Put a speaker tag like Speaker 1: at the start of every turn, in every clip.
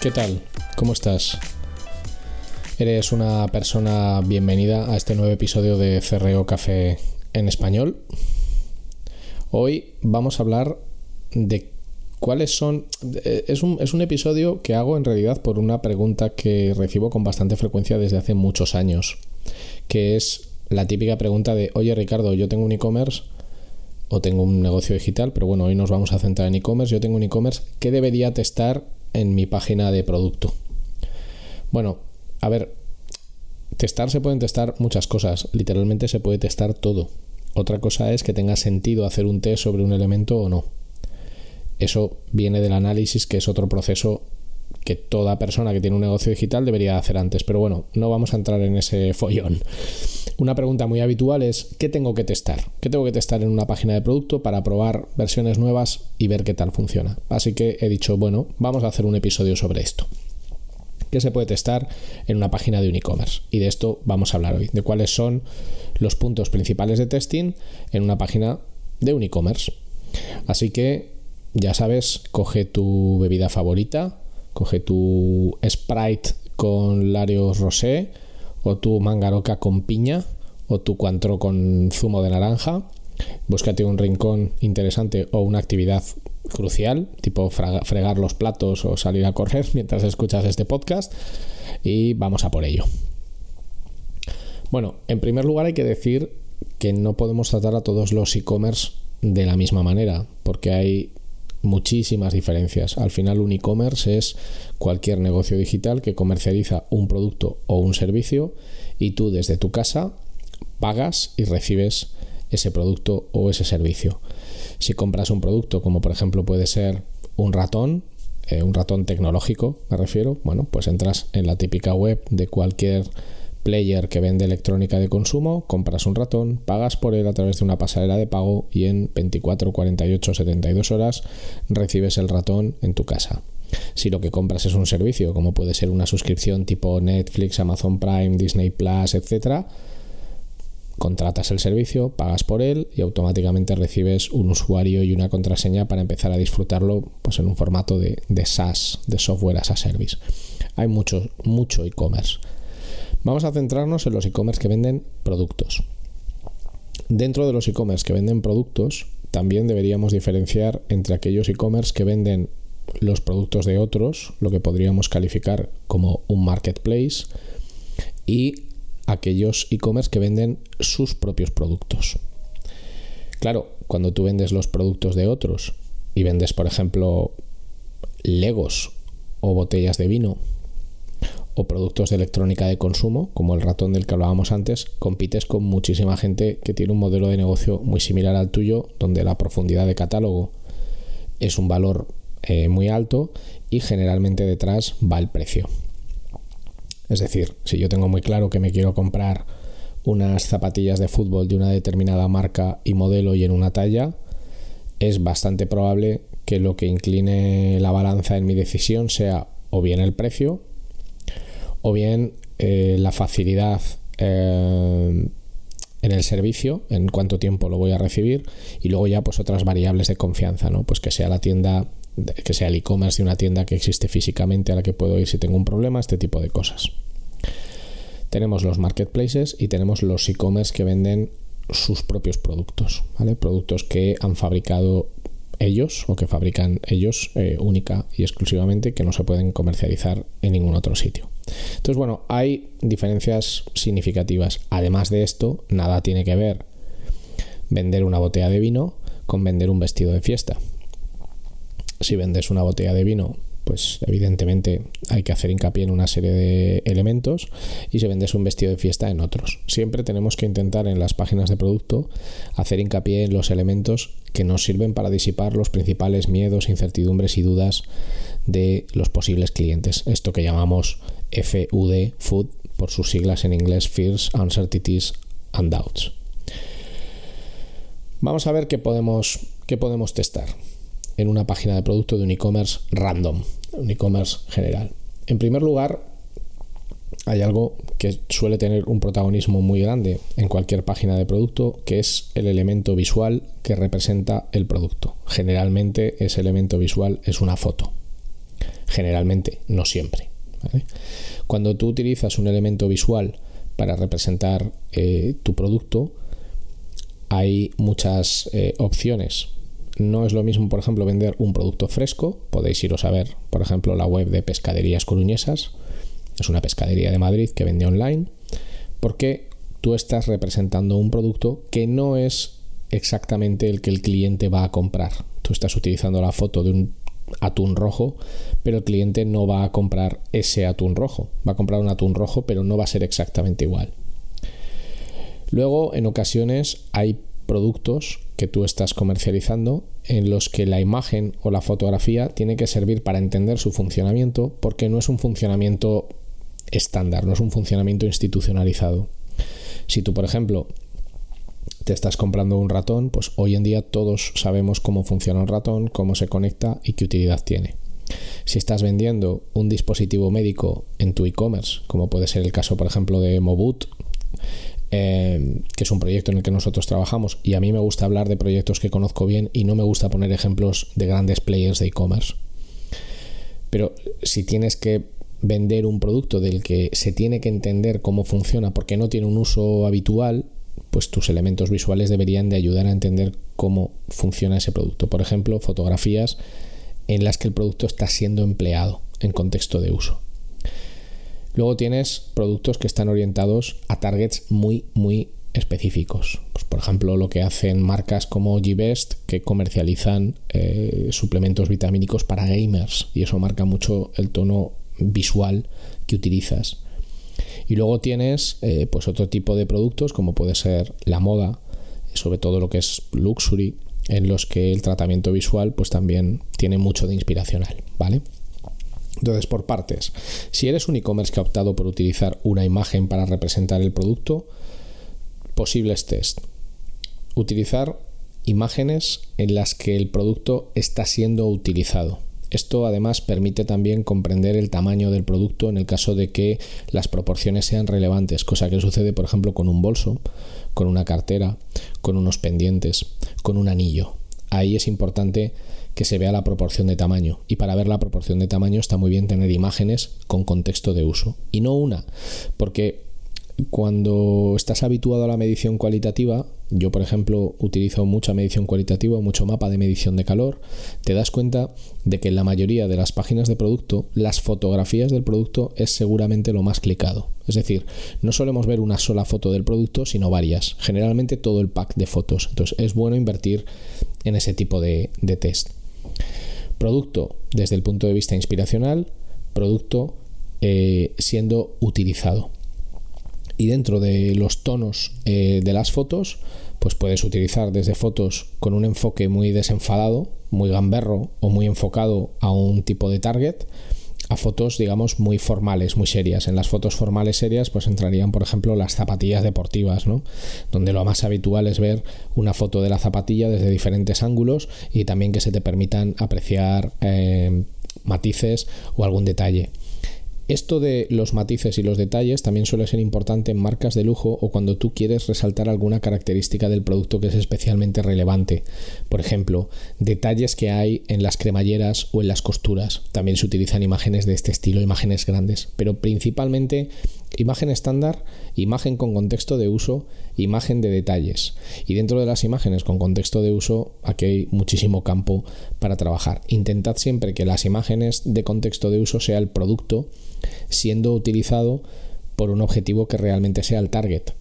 Speaker 1: ¿Qué tal? ¿Cómo estás? Eres una persona bienvenida a este nuevo episodio de CRO Café en español. Hoy vamos a hablar de cuáles son... Es un, es un episodio que hago en realidad por una pregunta que recibo con bastante frecuencia desde hace muchos años, que es la típica pregunta de, oye Ricardo, yo tengo un e-commerce o tengo un negocio digital, pero bueno, hoy nos vamos a centrar en e-commerce, yo tengo un e-commerce, ¿qué debería testar en mi página de producto? Bueno, a ver, testar se pueden testar muchas cosas, literalmente se puede testar todo. Otra cosa es que tenga sentido hacer un test sobre un elemento o no. Eso viene del análisis, que es otro proceso que toda persona que tiene un negocio digital debería hacer antes. Pero bueno, no vamos a entrar en ese follón. Una pregunta muy habitual es, ¿qué tengo que testar? ¿Qué tengo que testar en una página de producto para probar versiones nuevas y ver qué tal funciona? Así que he dicho, bueno, vamos a hacer un episodio sobre esto. ¿Qué se puede testar en una página de un e-commerce? Y de esto vamos a hablar hoy, de cuáles son los puntos principales de testing en una página de un e-commerce. Así que, ya sabes, coge tu bebida favorita, coge tu Sprite con Larios Rosé, o tu mangaroca con piña o tu cuantro con zumo de naranja. Búscate un rincón interesante o una actividad crucial, tipo fregar los platos o salir a correr mientras escuchas este podcast y vamos a por ello. Bueno, en primer lugar hay que decir que no podemos tratar a todos los e-commerce de la misma manera, porque hay muchísimas diferencias. Al final un e-commerce es cualquier negocio digital que comercializa un producto o un servicio y tú desde tu casa pagas y recibes ese producto o ese servicio. Si compras un producto como por ejemplo puede ser un ratón, eh, un ratón tecnológico me refiero, bueno, pues entras en la típica web de cualquier player que vende electrónica de consumo, compras un ratón, pagas por él a través de una pasarela de pago y en 24, 48, 72 horas recibes el ratón en tu casa. Si lo que compras es un servicio, como puede ser una suscripción tipo Netflix, Amazon Prime, Disney Plus, etc., contratas el servicio, pagas por él y automáticamente recibes un usuario y una contraseña para empezar a disfrutarlo pues, en un formato de, de SaaS, de software as a service. Hay mucho, mucho e-commerce. Vamos a centrarnos en los e-commerce que venden productos. Dentro de los e-commerce que venden productos, también deberíamos diferenciar entre aquellos e-commerce que venden los productos de otros, lo que podríamos calificar como un marketplace, y aquellos e-commerce que venden sus propios productos. Claro, cuando tú vendes los productos de otros y vendes, por ejemplo, legos o botellas de vino o productos de electrónica de consumo, como el ratón del que hablábamos antes, compites con muchísima gente que tiene un modelo de negocio muy similar al tuyo, donde la profundidad de catálogo es un valor eh, muy alto y generalmente detrás va el precio. Es decir, si yo tengo muy claro que me quiero comprar unas zapatillas de fútbol de una determinada marca y modelo y en una talla, es bastante probable que lo que incline la balanza en mi decisión sea o bien el precio o bien eh, la facilidad eh, en el servicio, en cuánto tiempo lo voy a recibir y luego ya pues otras variables de confianza, ¿no? Pues que sea la tienda, que sea el e-commerce de una tienda que existe físicamente a la que puedo ir si tengo un problema, este tipo de cosas. Tenemos los marketplaces y tenemos los e-commerce que venden sus propios productos, ¿vale? Productos que han fabricado ellos o que fabrican ellos eh, única y exclusivamente que no se pueden comercializar en ningún otro sitio. Entonces, bueno, hay diferencias significativas. Además de esto, nada tiene que ver vender una botella de vino con vender un vestido de fiesta. Si vendes una botella de vino pues evidentemente hay que hacer hincapié en una serie de elementos y si vendes un vestido de fiesta en otros. Siempre tenemos que intentar en las páginas de producto hacer hincapié en los elementos que nos sirven para disipar los principales miedos, incertidumbres y dudas de los posibles clientes. Esto que llamamos FUD, Food, por sus siglas en inglés, Fears, Uncertainties and Doubts. Vamos a ver qué podemos, qué podemos testar en una página de producto de un e-commerce random, un e-commerce general. En primer lugar, hay algo que suele tener un protagonismo muy grande en cualquier página de producto, que es el elemento visual que representa el producto. Generalmente ese elemento visual es una foto. Generalmente, no siempre. Cuando tú utilizas un elemento visual para representar eh, tu producto, hay muchas eh, opciones no es lo mismo, por ejemplo, vender un producto fresco. Podéis iros a ver, por ejemplo, la web de Pescaderías Coruñesas. Es una pescadería de Madrid que vende online. Porque tú estás representando un producto que no es exactamente el que el cliente va a comprar. Tú estás utilizando la foto de un atún rojo, pero el cliente no va a comprar ese atún rojo. Va a comprar un atún rojo, pero no va a ser exactamente igual. Luego, en ocasiones, hay productos que tú estás comercializando en los que la imagen o la fotografía tiene que servir para entender su funcionamiento porque no es un funcionamiento estándar, no es un funcionamiento institucionalizado. Si tú, por ejemplo, te estás comprando un ratón, pues hoy en día todos sabemos cómo funciona un ratón, cómo se conecta y qué utilidad tiene. Si estás vendiendo un dispositivo médico en tu e-commerce, como puede ser el caso, por ejemplo, de Mobut, Em, que es un proyecto en el que nosotros trabajamos y a mí me gusta hablar de proyectos que conozco bien y no me gusta poner ejemplos de grandes players de e-commerce. Pero si tienes que vender un producto del que se tiene que entender cómo funciona porque no tiene un uso habitual, pues tus elementos visuales deberían de ayudar a entender cómo funciona ese producto. Por ejemplo, fotografías en las que el producto está siendo empleado en contexto de uso. Luego tienes productos que están orientados a targets muy, muy específicos. Pues, por ejemplo, lo que hacen marcas como G-Best que comercializan eh, suplementos vitamínicos para gamers y eso marca mucho el tono visual que utilizas. Y luego tienes eh, pues otro tipo de productos como puede ser la moda, sobre todo lo que es luxury, en los que el tratamiento visual pues también tiene mucho de inspiracional, ¿vale? Entonces, por partes, si eres un e-commerce que ha optado por utilizar una imagen para representar el producto, posibles test. Utilizar imágenes en las que el producto está siendo utilizado. Esto además permite también comprender el tamaño del producto en el caso de que las proporciones sean relevantes, cosa que sucede por ejemplo con un bolso, con una cartera, con unos pendientes, con un anillo. Ahí es importante que se vea la proporción de tamaño. Y para ver la proporción de tamaño está muy bien tener imágenes con contexto de uso. Y no una, porque cuando estás habituado a la medición cualitativa, yo por ejemplo utilizo mucha medición cualitativa, mucho mapa de medición de calor, te das cuenta de que en la mayoría de las páginas de producto, las fotografías del producto es seguramente lo más clicado. Es decir, no solemos ver una sola foto del producto, sino varias. Generalmente todo el pack de fotos. Entonces es bueno invertir en ese tipo de, test. Producto desde el punto de vista inspiracional, producto eh, siendo utilizado. Y dentro de los tonos eh, de las fotos, pues puedes utilizar desde fotos con un enfoque muy desenfadado, muy gamberro o muy enfocado a un tipo de target, a fotos, digamos, muy formales, muy serias. En las fotos formales serias, pues entrarían, por ejemplo, las zapatillas deportivas, ¿no? Donde lo más habitual es ver una foto de la zapatilla desde diferentes ángulos y también que se te permitan apreciar eh, matices o algún detalle. Esto de los matices y los detalles también suele ser importante en marcas de lujo o cuando tú quieres resaltar alguna característica del producto que es especialmente relevante. Por ejemplo, detalles que hay en las cremalleras o en las costuras. También se utilizan imágenes de este estilo, imágenes grandes, pero principalmente imagen estándar, imagen con contexto de uso, imagen de detalles. Y dentro de las imágenes con contexto de uso, aquí hay muchísimo campo para trabajar. Intentad siempre que las imágenes de contexto de uso sea el producto siendo utilizado por un objetivo que realmente sea el target.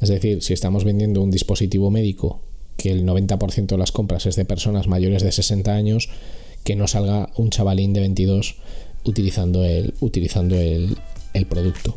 Speaker 1: Es decir, si estamos vendiendo un dispositivo médico que el 90% de las compras es de personas mayores de 60 años, que no salga un chavalín de 22 utilizando el, utilizando el, el producto.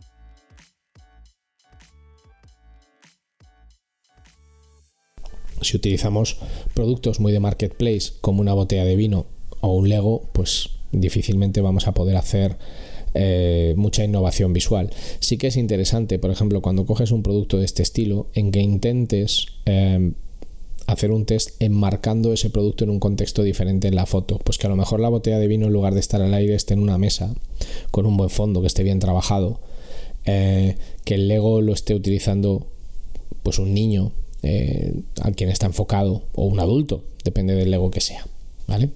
Speaker 1: Si utilizamos productos muy de marketplace como una botella de vino o un Lego, pues difícilmente vamos a poder hacer eh, mucha innovación visual. Sí que es interesante, por ejemplo, cuando coges un producto de este estilo, en que intentes eh, hacer un test enmarcando ese producto en un contexto diferente en la foto. Pues que a lo mejor la botella de vino en lugar de estar al aire esté en una mesa con un buen fondo, que esté bien trabajado. Eh, que el Lego lo esté utilizando pues un niño eh, a quien está enfocado o un adulto, depende del Lego que sea. ¿Vale?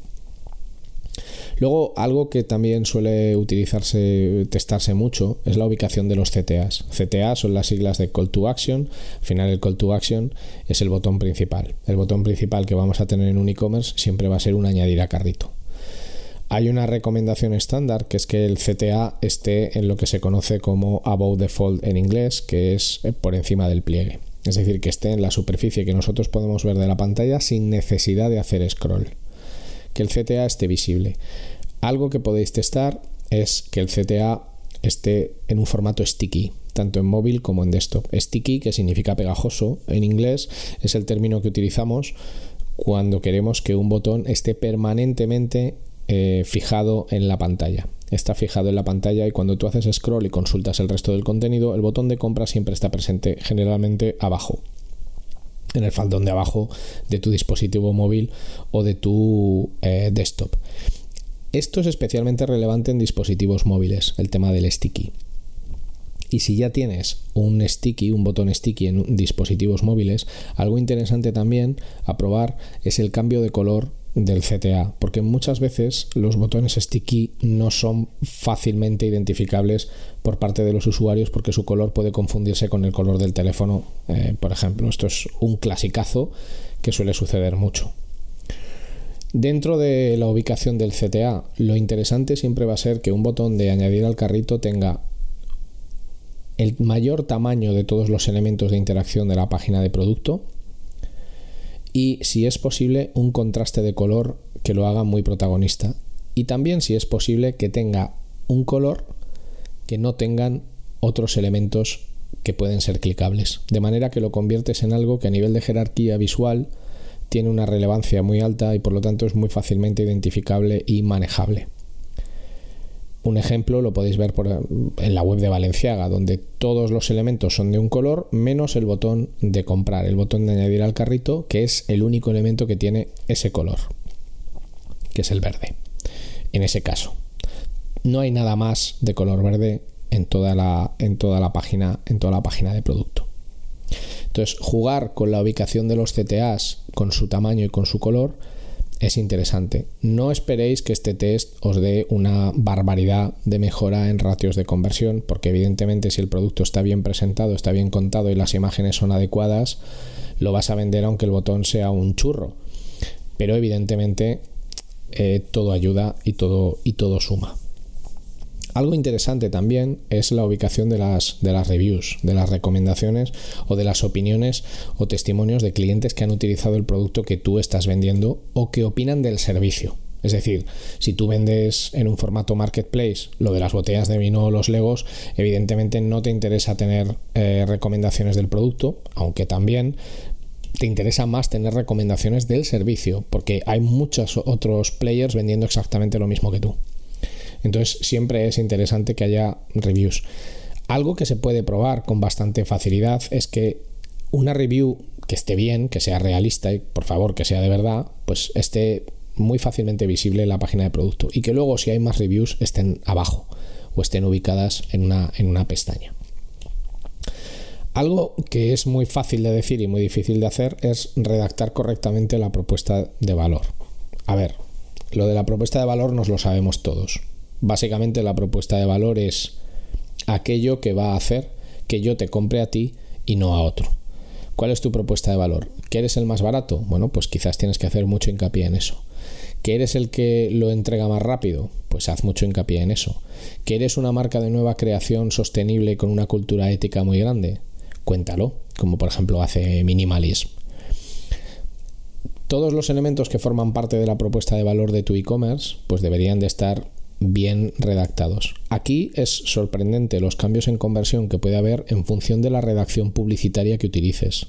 Speaker 1: Luego, algo que también suele utilizarse, testarse mucho, es la ubicación de los CTAs. CTA son las siglas de Call to Action. Al final, el Call to Action es el botón principal. El botón principal que vamos a tener en un e-commerce siempre va a ser un añadir a carrito. Hay una recomendación estándar que es que el CTA esté en lo que se conoce como above the fold en inglés, que es eh, por encima del pliegue. Es decir, que esté en la superficie que nosotros podemos ver de la pantalla sin necesidad de hacer scroll que el CTA esté visible. Algo que podéis testar es que el CTA esté en un formato sticky, tanto en móvil como en desktop. Sticky, que significa pegajoso en inglés, es el término que utilizamos cuando queremos que un botón esté permanentemente eh, fijado en la pantalla. Está fijado en la pantalla y cuando tú haces scroll y consultas el resto del contenido, el botón de compra siempre está presente, generalmente abajo en el faldón de abajo de tu dispositivo móvil o de tu eh, desktop. Esto es especialmente relevante en dispositivos móviles, el tema del sticky. Y si ya tienes un sticky, un botón sticky en dispositivos móviles, algo interesante también a probar es el cambio de color del CTA, porque muchas veces los botones sticky no son fácilmente identificables por parte de los usuarios porque su color puede confundirse con el color del teléfono, eh, por ejemplo. Esto es un clasicazo que suele suceder mucho. Dentro de la ubicación del CTA, lo interesante siempre va a ser que un botón de añadir al carrito tenga el mayor tamaño de todos los elementos de interacción de la página de producto, y si es posible un contraste de color que lo haga muy protagonista y también si es posible que tenga un color que no tengan otros elementos que pueden ser clicables, de manera que lo conviertes en algo que a nivel de jerarquía visual tiene una relevancia muy alta y por lo tanto es muy fácilmente identificable y manejable. Un ejemplo lo podéis ver en la web de Valenciaga, donde todos los elementos son de un color, menos el botón de comprar, el botón de añadir al carrito, que es el único elemento que tiene ese color, que es el verde. En ese caso, no hay nada más de color verde en toda la, en toda la página, en toda la página de producto. Entonces, jugar con la ubicación de los CTAs, con su tamaño y con su color, es interesante. No esperéis que este test os dé una barbaridad de mejora en ratios de conversión, porque evidentemente si el producto está bien presentado, está bien contado y las imágenes son adecuadas, lo vas a vender aunque el botón sea un churro. Pero evidentemente eh, todo ayuda y todo, y todo suma. Algo interesante también es la ubicación de las, reviews, de las recomendaciones o de las opiniones o testimonios de clientes que han utilizado el producto que tú estás vendiendo o que opinan del servicio. Es decir, si tú vendes en un formato marketplace lo de las botellas de vino o los legos, evidentemente no te interesa tener eh, recomendaciones del producto, aunque también te interesa más tener recomendaciones del servicio, porque hay muchos otros players vendiendo exactamente lo mismo que tú. Entonces siempre es interesante que haya reviews. Algo que se puede probar con bastante facilidad es que una review que esté bien, que sea realista y por favor que sea de verdad, pues esté muy fácilmente visible en la página de producto y que luego si hay más reviews estén abajo o estén ubicadas en una, en una pestaña. Algo que es muy fácil de decir y muy difícil de hacer es redactar correctamente la propuesta de valor. A ver, lo de la propuesta de valor nos lo sabemos todos. Básicamente la propuesta de valor es aquello que va a hacer que yo te compre a ti y no a otro. ¿Cuál es tu propuesta de valor? ¿Que eres el más barato? Bueno, pues quizás tienes que hacer mucho hincapié en eso. ¿Que eres el que lo entrega más rápido? Pues haz mucho hincapié en eso. ¿Que eres una marca de nueva creación sostenible con una cultura ética muy grande? Cuéntalo, como por ejemplo hace Minimalism. Todos los elementos que forman parte de la propuesta de valor de tu e-commerce pues deberían de estar bien redactados. Aquí es sorprendente los cambios en conversión que puede haber en función de la redacción publicitaria que utilices.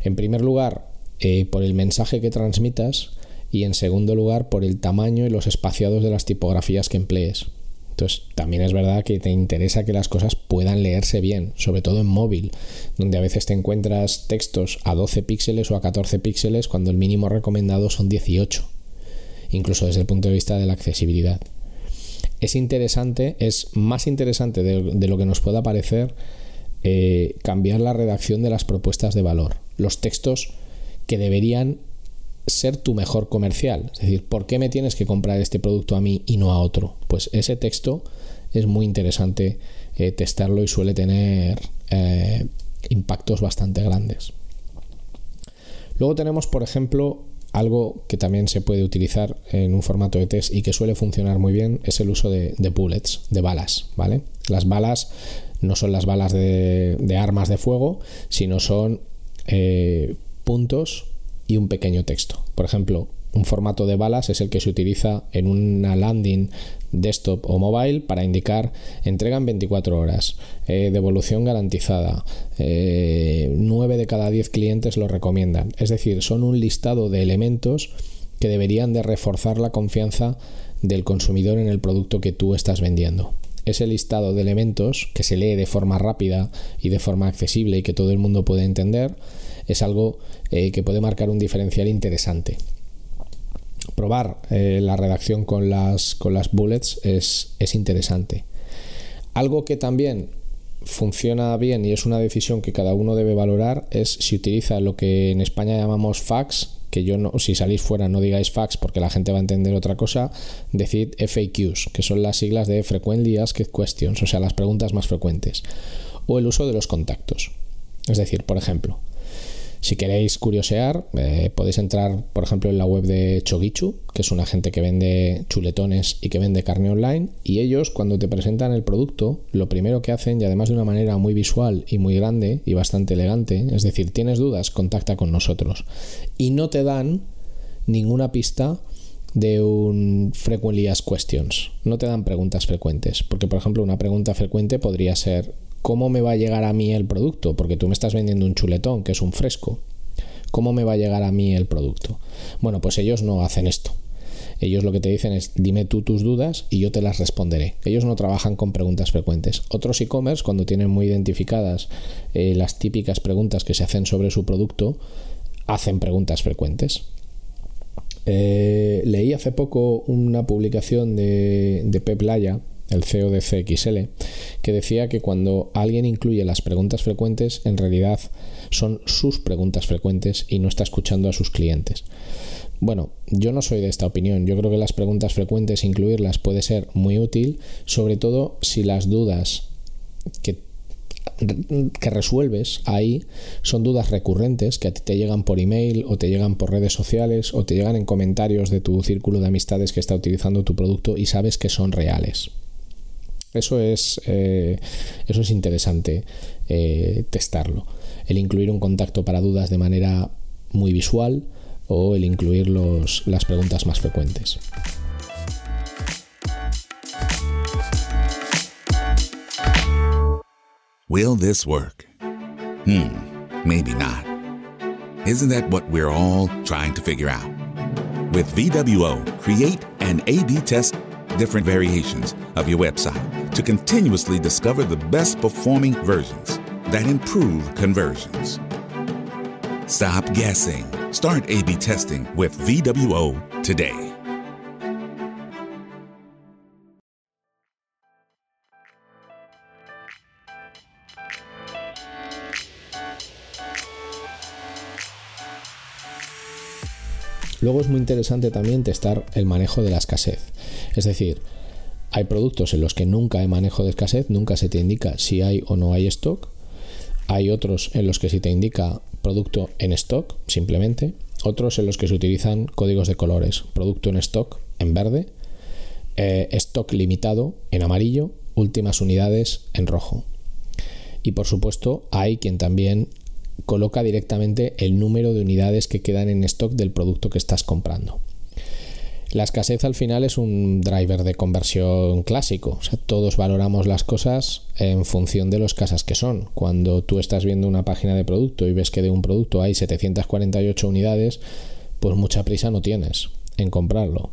Speaker 1: En primer lugar, eh, por el mensaje que transmitas y en segundo lugar, por el tamaño y los espaciados de las tipografías que emplees. Entonces, también es verdad que te interesa que las cosas puedan leerse bien, sobre todo en móvil, donde a veces te encuentras textos a 12 píxeles o a 14 píxeles cuando el mínimo recomendado son 18 incluso desde el punto de vista de la accesibilidad. Es interesante, es más interesante de, lo que nos pueda parecer eh, cambiar la redacción de las propuestas de valor, los textos que deberían ser tu mejor comercial. Es decir, ¿por qué me tienes que comprar este producto a mí y no a otro? Pues ese texto es muy interesante eh, testarlo y suele tener eh, impactos bastante grandes. Luego tenemos, por ejemplo, algo que también se puede utilizar en un formato de test y que suele funcionar muy bien es el uso de, bullets, de balas, ¿vale? Las balas no son las balas de, armas de fuego, sino son eh, puntos y un pequeño texto. Por ejemplo, un formato de balas es el que se utiliza en una landing desktop o mobile para indicar entrega en 24 horas, eh, devolución garantizada, 9 eh, de cada 10 clientes lo recomiendan. Es decir, son un listado de elementos que deberían de reforzar la confianza del consumidor en el producto que tú estás vendiendo. Ese listado de elementos que se lee de forma rápida y de forma accesible y que todo el mundo puede entender es algo eh, que puede marcar un diferencial interesante probar eh, la redacción con las, con las bullets es, es interesante. Algo que también funciona bien y es una decisión que cada uno debe valorar es si utiliza lo que en España llamamos fax, que yo no, si salís fuera no digáis fax porque la gente va a entender otra cosa, decid FAQs, que son las siglas de Frequently Asked Questions, o sea, las preguntas más frecuentes, o el uso de los contactos. Es decir, por ejemplo, si queréis curiosear, eh, podéis entrar, por ejemplo, en la web de Chogichu, que es una gente que vende chuletones y que vende carne online. Y ellos, cuando te presentan el producto, lo primero que hacen, y además de una manera muy visual y muy grande y bastante elegante, es decir, tienes dudas, contacta con nosotros. Y no te dan ninguna pista de un frequently asked questions. No te dan preguntas frecuentes, porque por ejemplo una pregunta frecuente podría ser ¿cómo me va a llegar a mí el producto? Porque tú me estás vendiendo un chuletón, que es un fresco. ¿Cómo me va a llegar a mí el producto? Bueno, pues ellos no hacen esto. Ellos lo que te dicen es dime tú tus dudas y yo te las responderé. Ellos no trabajan con preguntas frecuentes. Otros e-commerce, cuando tienen muy identificadas eh, las típicas preguntas que se hacen sobre su producto, hacen preguntas frecuentes. Eh, leí hace poco una publicación de, de Pep Laya, el CEO de que decía que cuando alguien incluye las preguntas frecuentes, en realidad son sus preguntas frecuentes y no está escuchando a sus clientes. Bueno, yo no soy de esta opinión. Yo creo que las preguntas frecuentes, incluirlas puede ser muy útil, sobre todo si las dudas que, que resuelves ahí son dudas recurrentes que a ti te llegan por email o te llegan por redes sociales o te llegan en comentarios de tu círculo de amistades que está utilizando tu producto y sabes que son reales. Eso es, eh, eso es interesante eh, testarlo. El incluir un contacto para dudas de manera muy visual o el incluir los, las preguntas más frecuentes.
Speaker 2: Will this work? Hmm, maybe not. Isn't that what we're all trying to figure out? With VWO, create and A B test different variations of your website to continuously discover the best performing versions that improve conversions. Stop guessing. Start A B testing with VWO today.
Speaker 1: Luego es muy interesante también testar el manejo de la escasez. Es decir, hay productos en los que nunca hay manejo de escasez, nunca se te indica si hay o no hay stock. Hay otros en los que se te indica producto en stock, simplemente. Otros en los que se utilizan códigos de colores. Producto en stock en verde. Eh, stock limitado en amarillo. Últimas unidades en rojo. Y por supuesto hay quien también coloca directamente el número de unidades que quedan en stock del producto que estás comprando. La escasez al final es un driver de conversión clásico. O sea, todos valoramos las cosas en función de los casas que son. Cuando tú estás viendo una página de producto y ves que de un producto hay 748 unidades, pues mucha prisa no tienes en comprarlo.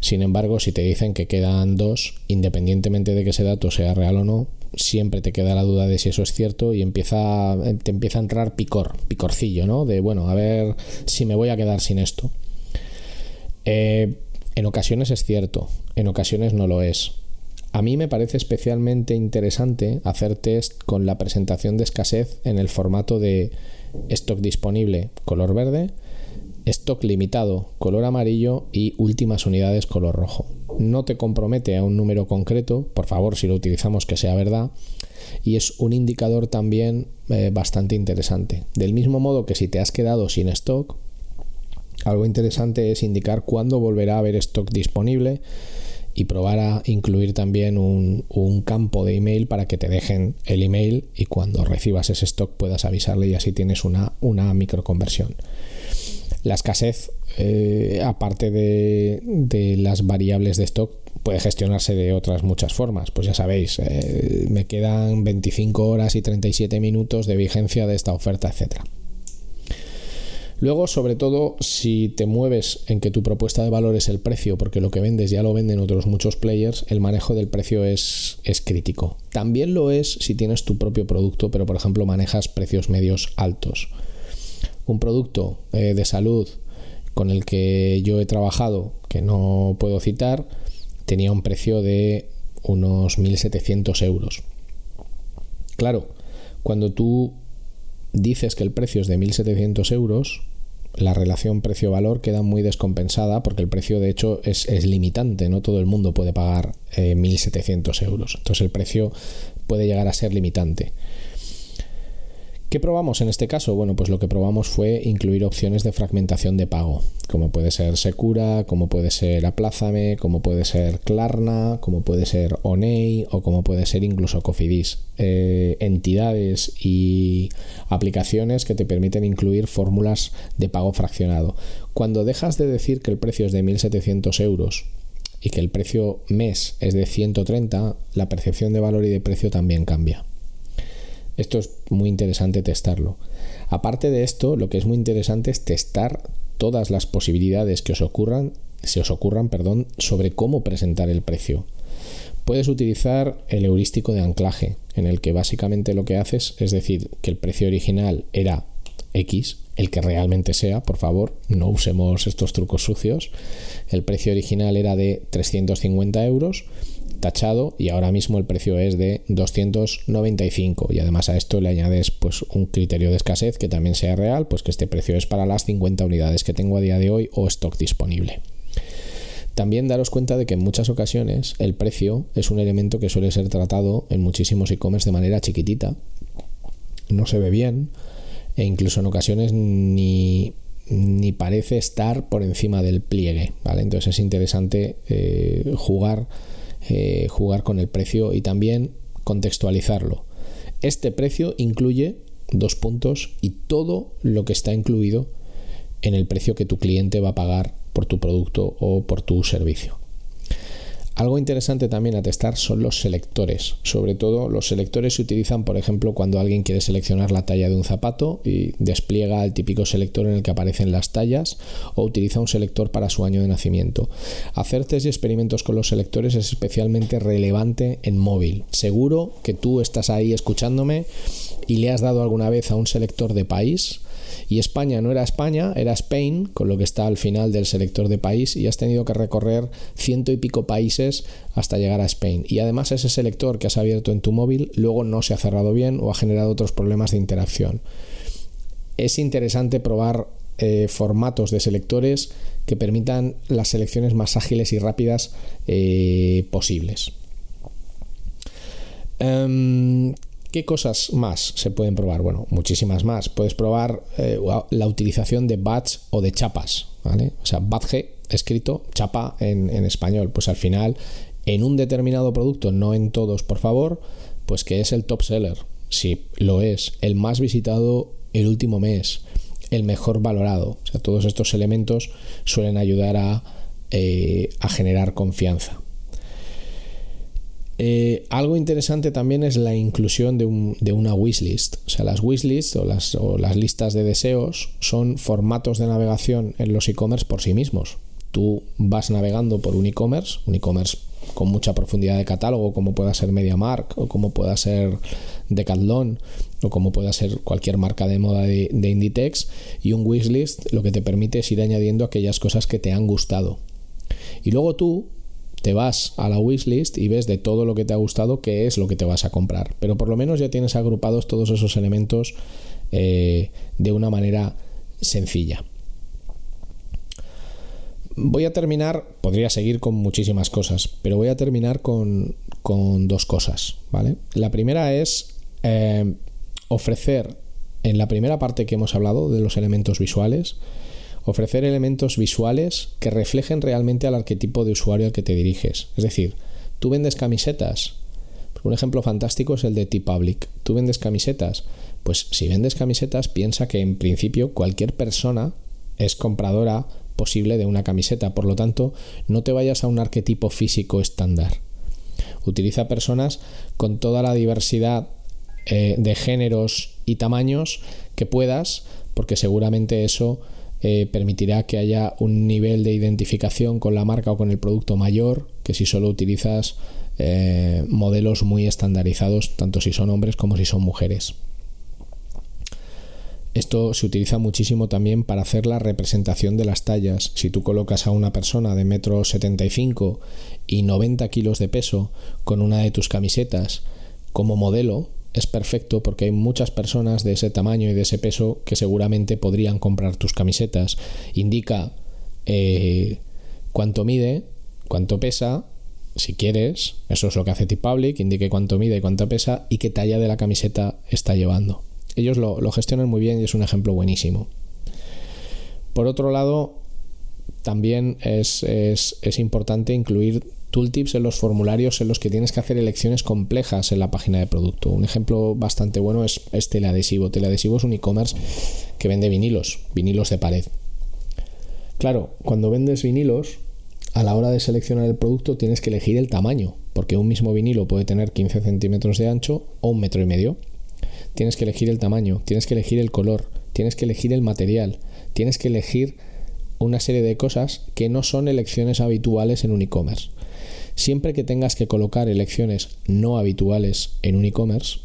Speaker 1: Sin embargo, si te dicen que quedan dos, independientemente de que ese dato sea real o no, siempre te queda la duda de si eso es cierto y empieza, te empieza a entrar picor, picorcillo, ¿no? De bueno, a ver si me voy a quedar sin esto. Eh, en ocasiones es cierto, en ocasiones no lo es. A mí me parece especialmente interesante hacer test con la presentación de escasez en el formato de stock disponible color verde, stock limitado color amarillo y últimas unidades color rojo. No te compromete a un número concreto, por favor si lo utilizamos que sea verdad, y es un indicador también eh, bastante interesante. Del mismo modo que si te has quedado sin stock, algo interesante es indicar cuándo volverá a haber stock disponible y probar a incluir también un, campo de email para que te dejen el email y cuando recibas ese stock puedas avisarle y así tienes una, una microconversión. La escasez, eh, aparte de, las variables de stock, puede gestionarse de otras muchas formas. Pues ya sabéis, eh, me quedan 25 horas y 37 minutos de vigencia de esta oferta, etcétera. Luego, sobre todo, si te mueves en que tu propuesta de valor es el precio, porque lo que vendes ya lo venden otros muchos players, el manejo del precio es, es crítico. También lo es si tienes tu propio producto, pero por ejemplo manejas precios medios altos. Un producto eh, de salud con el que yo he trabajado, que no puedo citar, tenía un precio de unos 1.700 euros. Claro, cuando tú dices que el precio es de 1.700 euros, la relación precio-valor queda muy descompensada porque el precio de hecho es, limitante, no todo el mundo puede pagar 1.700 eh, euros. Entonces el precio puede llegar a ser limitante. ¿Qué probamos en este caso? Bueno, pues lo que probamos fue incluir opciones de fragmentación de pago, como puede ser Secura, como puede ser Aplázame, como puede ser Klarna, como puede ser Oney o como puede ser incluso Cofidis. Eh, entidades y aplicaciones que te permiten incluir fórmulas de pago fraccionado. Cuando dejas de decir que el precio es de 1.700 euros y que el precio mes es de 130, la percepción de valor y de precio también cambia. Esto es muy interesante testarlo. Aparte de esto, lo que es muy interesante es testar todas las posibilidades que os ocurran se os ocurran, perdón, sobre cómo presentar el precio. Puedes utilizar el heurístico de anclaje, en el que básicamente lo que haces es decir que el precio original era X, el que realmente sea, por favor, no usemos estos trucos sucios. El precio original era de 350 euros, tachado, y ahora mismo el precio es de 295. Y además a esto le añades pues un criterio de escasez que también sea real, pues que este precio es para las 50 unidades que tengo a día de hoy o stock disponible. También daros cuenta de que en muchas ocasiones el precio es un elemento que suele ser tratado en muchísimos e-commerce de manera chiquitita, no se ve bien e incluso en ocasiones ni, parece estar por encima del pliegue, ¿vale? Entonces es interesante eh, jugar, eh, jugar con el precio y también contextualizarlo. Este precio incluye dos puntos y todo lo que está incluido en el precio que tu cliente va a pagar por tu producto o por tu servicio. Algo interesante también a testar son los selectores. Sobre todo los selectores se utilizan, por ejemplo, cuando alguien quiere seleccionar la talla de un zapato y despliega el típico selector en el que aparecen las tallas o utiliza un selector para su año de nacimiento. Hacer test y experimentos con los selectores es especialmente relevante en móvil. Seguro que tú estás ahí escuchándome y le has dado alguna vez a un selector de país y España no era España, era Spain, con lo que está al final del selector de país y has tenido que recorrer ciento y pico países hasta llegar a Spain. Y además ese selector que has abierto en tu móvil luego no se ha cerrado bien o ha generado otros problemas de interacción. Es interesante probar eh, formatos de selectores que permitan las selecciones más ágiles y rápidas eh, posibles. Em, ¿Qué cosas más se pueden probar? Bueno, muchísimas más. Puedes probar eh, la utilización de badge o de chapas, ¿vale? O sea, badge escrito, chapa en, español. Pues al final, en un determinado producto, no en todos, por favor, pues que es el top seller. Si lo es, el más visitado el último mes, el mejor valorado. O sea, todos estos elementos suelen ayudar a, eh, a generar confianza. Eh, algo interesante también es la inclusión de, una wishlist. O sea, las wishlists o las, o las listas de deseos son formatos de navegación en los e-commerce por sí mismos. Tú vas navegando por un e-commerce, un e-commerce con mucha profundidad de catálogo, como pueda ser MediaMark o como pueda ser Decathlon o como pueda ser cualquier marca de moda de, de Inditex, y un wishlist lo que te permite es ir añadiendo aquellas cosas que te han gustado. Y luego tú te vas a la wishlist y ves de todo lo que te ha gustado qué es lo que te vas a comprar. Pero por lo menos ya tienes agrupados todos esos elementos eh, de una manera sencilla. Voy a terminar, podría seguir con muchísimas cosas, pero voy a terminar con, dos cosas, ¿vale? La primera es eh, ofrecer en la primera parte que hemos hablado de los elementos visuales, ofrecer elementos visuales que reflejen realmente al arquetipo de usuario al que te diriges. Es decir, tú vendes camisetas. Un ejemplo fantástico es el de T-Public. Tú vendes camisetas. Pues si vendes camisetas, piensa que en principio cualquier persona es compradora posible de una camiseta. Por lo tanto, no te vayas a un arquetipo físico estándar. Utiliza personas con toda la diversidad eh, de géneros y tamaños que puedas, porque seguramente eso eh, permitirá que haya un nivel de identificación con la marca o con el producto mayor que si solo utilizas eh, modelos muy estandarizados, tanto si son hombres como si son mujeres. Esto se utiliza muchísimo también para hacer la representación de las tallas. Si tú colocas a una persona de metro 75 y 90 kilos de peso con una de tus camisetas como modelo, es perfecto porque hay muchas personas de ese tamaño y de ese peso que seguramente podrían comprar tus camisetas. Indica eh, cuánto mide, cuánto pesa, si quieres, eso es lo que hace T-Public, indique cuánto mide y cuánto pesa y qué talla de la camiseta está llevando. Ellos lo, gestionan muy bien y es un ejemplo buenísimo. Por otro lado, también es, es importante incluir tooltips en los formularios en los que tienes que hacer elecciones complejas en la página de producto. Un ejemplo bastante bueno es, es Teleadhesivo. Teleadhesivo es un e-commerce que vende vinilos, vinilos de pared. Claro, cuando vendes vinilos, a la hora de seleccionar el producto tienes que elegir el tamaño, porque un mismo vinilo puede tener 15 centímetros de ancho o un metro y medio. Tienes que elegir el tamaño, tienes que elegir el color, tienes que elegir el material, tienes que elegir una serie de cosas que no son elecciones habituales en un e-commerce. Siempre que tengas que colocar elecciones no habituales en un e-commerce,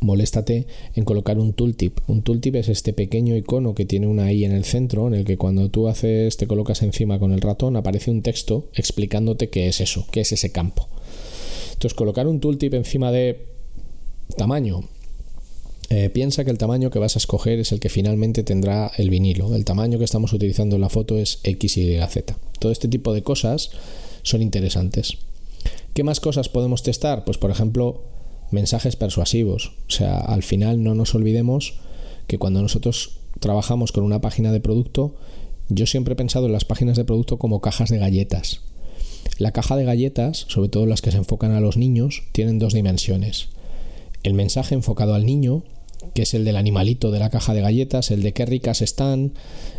Speaker 1: moléstate en colocar un tooltip. Un tooltip es este pequeño icono que tiene una I en el centro, en el que cuando tú haces, te colocas encima con el ratón, aparece un texto explicándote qué es eso, qué es ese campo. Entonces, colocar un tooltip encima de tamaño. Eh, piensa que el tamaño que vas a escoger es el que finalmente tendrá el vinilo. El tamaño que estamos utilizando en la foto es XYZ. Todo este tipo de cosas son interesantes. ¿Qué más cosas podemos testar? Pues por ejemplo, mensajes persuasivos. O sea, al final no nos olvidemos que cuando nosotros trabajamos con una página de producto, yo siempre he pensado en las páginas de producto como cajas de galletas. La caja de galletas, sobre todo las que se enfocan a los niños, tienen dos dimensiones. El mensaje enfocado al niño, que es el del animalito de la caja de galletas, el de qué ricas están,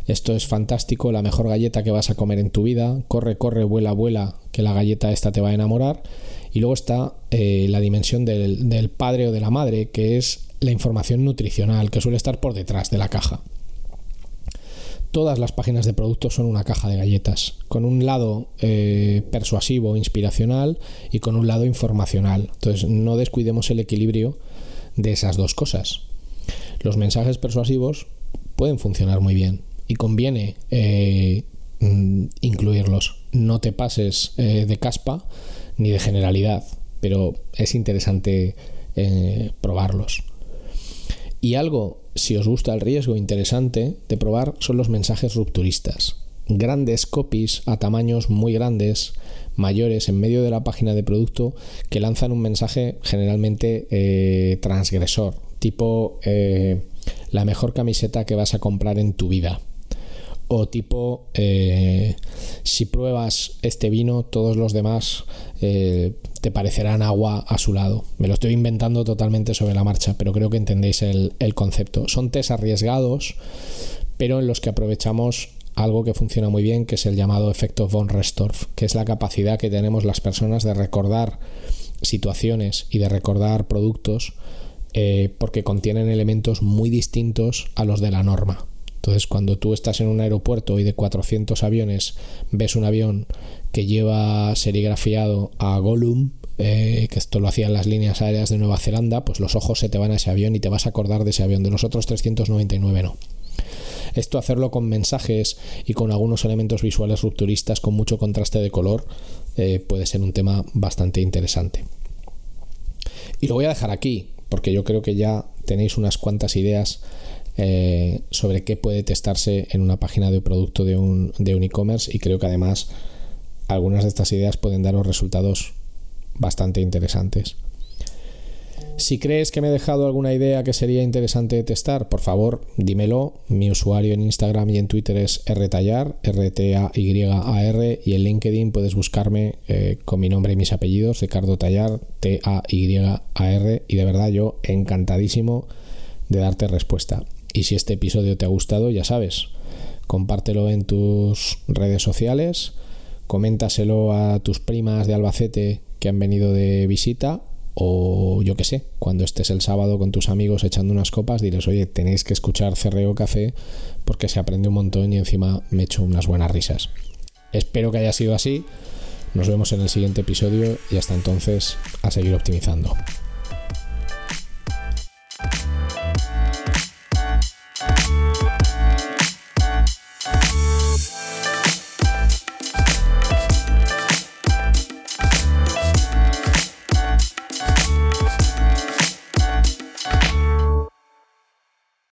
Speaker 1: esto es fantástico, la mejor galleta que vas a comer en tu vida, corre, corre, vuela, vuela, que la galleta esta te va a enamorar. Y luego está eh, la dimensión del, del padre o de la madre, que es la información nutricional, que suele estar por detrás de la caja todas las páginas de productos son una caja de galletas, con un lado eh, persuasivo, inspiracional y con un lado informacional. Entonces no descuidemos el equilibrio de esas dos cosas. Los mensajes persuasivos pueden funcionar muy bien y conviene eh, mm, incluirlos. No te pases eh, de caspa ni de generalidad, pero es interesante probarlos. Y algo, si os gusta el riesgo interesante de probar, son los mensajes rupturistas. Grandes copies a tamaños muy grandes, mayores, en medio de la página de producto, que lanzan un mensaje generalmente eh, transgresor, tipo eh, la mejor camiseta que vas a comprar en tu vida. O tipo eh, si pruebas este vino todos los demás eh, te parecerán agua a su lado. Me lo estoy inventando totalmente sobre la marcha pero creo que entendéis el, el concepto. Son test arriesgados pero en los que aprovechamos algo que funciona muy bien que es el llamado efecto von Restorff que es la capacidad que tenemos las personas de recordar situaciones y de recordar productos eh, porque contienen elementos muy distintos a los de la norma entonces, cuando tú estás en un aeropuerto y de 400 aviones ves un avión que lleva serigrafiado a Gollum, eh, que esto lo hacían las líneas aéreas de Nueva Zelanda, pues los ojos se te van a ese avión y te vas a acordar de ese avión. De los otros 399 no. Esto hacerlo con mensajes y con algunos elementos visuales rupturistas con mucho contraste de color eh, puede ser un tema bastante interesante. Y lo voy a dejar aquí, porque yo creo que ya tenéis unas cuantas ideas eh, sobre qué puede testarse en una página de producto de un de e-commerce y creo que además algunas de estas ideas pueden daros resultados bastante interesantes. Si crees que me he dejado alguna idea que sería interesante testar, por favor, dímelo. Mi usuario en Instagram y en Twitter es rtallar, R-T-A-Y-A-R, y en LinkedIn puedes buscarme eh, con mi nombre y mis apellidos, Ricardo Tallar, T-A-Y-A-R, y de verdad yo encantadísimo de darte respuesta. Y si este episodio te ha gustado, ya sabes, compártelo en tus redes sociales, coméntaselo a tus primas de Albacete que han venido de visita o yo que sé, cuando estés el sábado con tus amigos echando unas copas, diles, oye, tenéis que escuchar Cerreo Café porque se aprende un montón y encima me echo unas buenas risas. Espero que haya sido así. Nos vemos en el siguiente episodio y hasta entonces a seguir optimizando.